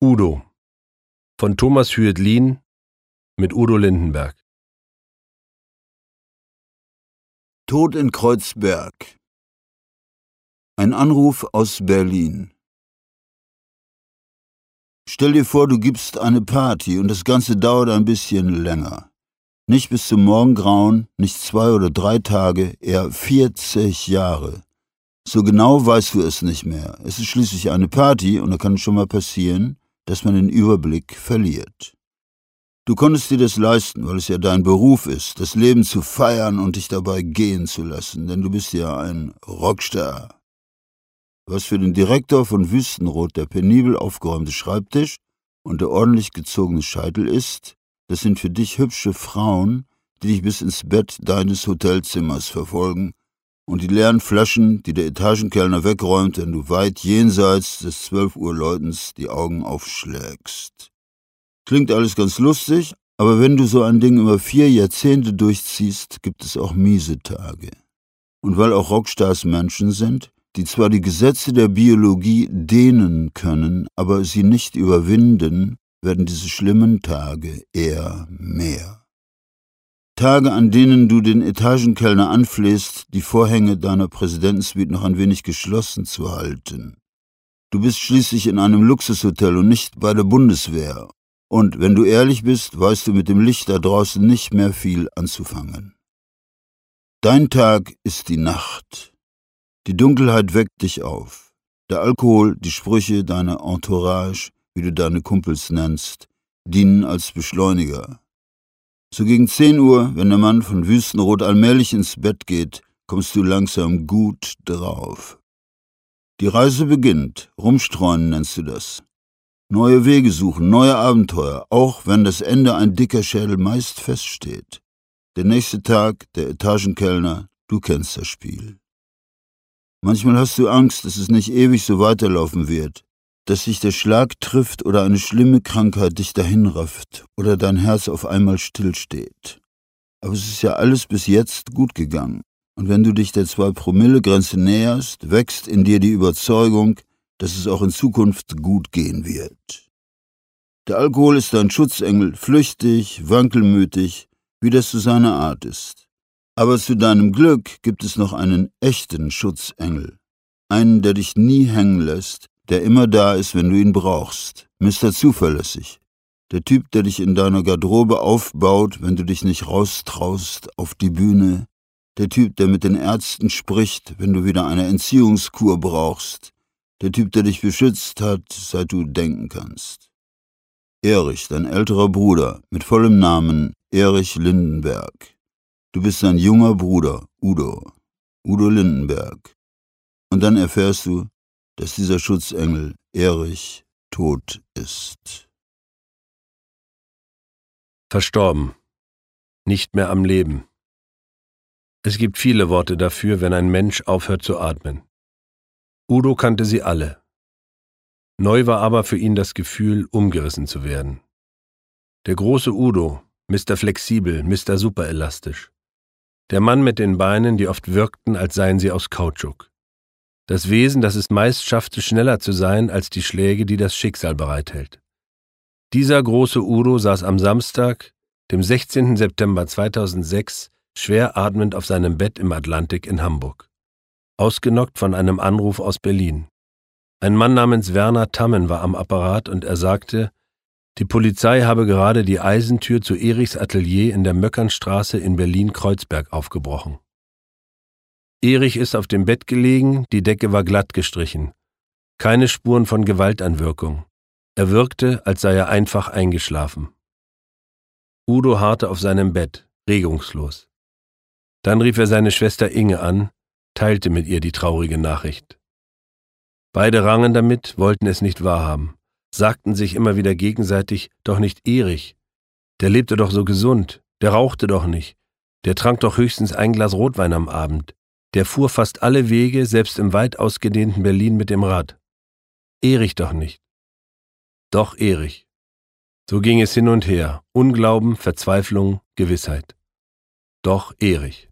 Udo von Thomas Hüet-Lien mit Udo Lindenberg. Tod in Kreuzberg. Ein Anruf aus Berlin. Stell dir vor, du gibst eine Party und das Ganze dauert ein bisschen länger. Nicht bis zum Morgengrauen, nicht zwei oder drei Tage, eher 40 Jahre. So genau weißt du es nicht mehr. Es ist schließlich eine Party und da kann es schon mal passieren, dass man den Überblick verliert. Du konntest dir das leisten, weil es ja dein Beruf ist, das Leben zu feiern und dich dabei gehen zu lassen, denn du bist ja ein Rockstar. Was für den Direktor von Wüstenrot der penibel aufgeräumte Schreibtisch und der ordentlich gezogene Scheitel ist, das sind für dich hübsche Frauen, die dich bis ins Bett deines Hotelzimmers verfolgen und die leeren Flaschen, die der Etagenkellner wegräumt, wenn du weit jenseits des 12 Uhr Läutens die Augen aufschlägst. Klingt alles ganz lustig, aber wenn du so ein Ding über vier Jahrzehnte durchziehst, gibt es auch miese Tage. Und weil auch Rockstars Menschen sind, die zwar die Gesetze der Biologie dehnen können, aber sie nicht überwinden, werden diese schlimmen Tage eher mehr. Tage, an denen du den Etagenkellner anflehst, die Vorhänge deiner Präsidentensuite noch ein wenig geschlossen zu halten. Du bist schließlich in einem Luxushotel und nicht bei der Bundeswehr. Und wenn du ehrlich bist, weißt du mit dem Licht da draußen nicht mehr viel anzufangen. Dein Tag ist die Nacht. Die Dunkelheit weckt dich auf. Der Alkohol, die Sprüche, deine Entourage, wie du deine Kumpels nennst, dienen als Beschleuniger. So gegen 10 Uhr, wenn der Mann von Wüstenrot allmählich ins Bett geht, kommst du langsam gut drauf. Die Reise beginnt, rumstreuen nennst du das. Neue Wege suchen, neue Abenteuer, auch wenn das Ende ein dicker Schädel meist feststeht. Der nächste Tag, der Etagenkellner, du kennst das Spiel. Manchmal hast du Angst, dass es nicht ewig so weiterlaufen wird, dass sich der Schlag trifft oder eine schlimme Krankheit dich dahinrafft oder dein Herz auf einmal stillsteht. Aber es ist ja alles bis jetzt gut gegangen. Und wenn du dich der Zwei-Promille-Grenze näherst, wächst in dir die Überzeugung, dass es auch in Zukunft gut gehen wird. Der Alkohol ist dein Schutzengel, flüchtig, wankelmütig, wie das zu seiner Art ist. Aber zu deinem Glück gibt es noch einen echten Schutzengel, einen, der dich nie hängen lässt, der immer da ist, wenn du ihn brauchst. Mr. Zuverlässig. Der Typ, der dich in deiner Garderobe aufbaut, wenn du dich nicht raustraust auf die Bühne. Der Typ, der mit den Ärzten spricht, wenn du wieder eine Entziehungskur brauchst. Der Typ, der dich beschützt hat, seit du denken kannst. Erich, dein älterer Bruder, mit vollem Namen Erich Lindenberg. Du bist sein junger Bruder, Udo. Udo Lindenberg. Und dann erfährst du, dass dieser Schutzengel Erich tot ist. Verstorben. Nicht mehr am Leben. Es gibt viele Worte dafür, wenn ein Mensch aufhört zu atmen. Udo kannte sie alle. Neu war aber für ihn das Gefühl, umgerissen zu werden. Der große Udo, Mr. Flexibel, Mr. Superelastisch. Der Mann mit den Beinen, die oft wirkten, als seien sie aus Kautschuk. Das Wesen, das es meist schaffte, schneller zu sein als die Schläge, die das Schicksal bereithält. Dieser große Udo saß am Samstag, dem 16. September 2006, schwer atmend auf seinem Bett im Atlantik in Hamburg. Ausgenockt von einem Anruf aus Berlin. Ein Mann namens Werner Tammen war am Apparat und er sagte, die Polizei habe gerade die Eisentür zu Erichs Atelier in der Möckernstraße in Berlin-Kreuzberg aufgebrochen. Erich ist auf dem Bett gelegen, die Decke war glatt gestrichen. Keine Spuren von Gewaltanwirkung. Er wirkte, als sei er einfach eingeschlafen. Udo harrte auf seinem Bett, regungslos. Dann rief er seine Schwester Inge an, teilte mit ihr die traurige Nachricht. Beide rangen damit, wollten es nicht wahrhaben, sagten sich immer wieder gegenseitig, doch nicht Erich. Der lebte doch so gesund, der rauchte doch nicht, der trank doch höchstens ein Glas Rotwein am Abend, der fuhr fast alle Wege, selbst im weit ausgedehnten Berlin mit dem Rad. Erich doch nicht. Doch Erich. So ging es hin und her. Unglauben, Verzweiflung, Gewissheit. Doch Erich.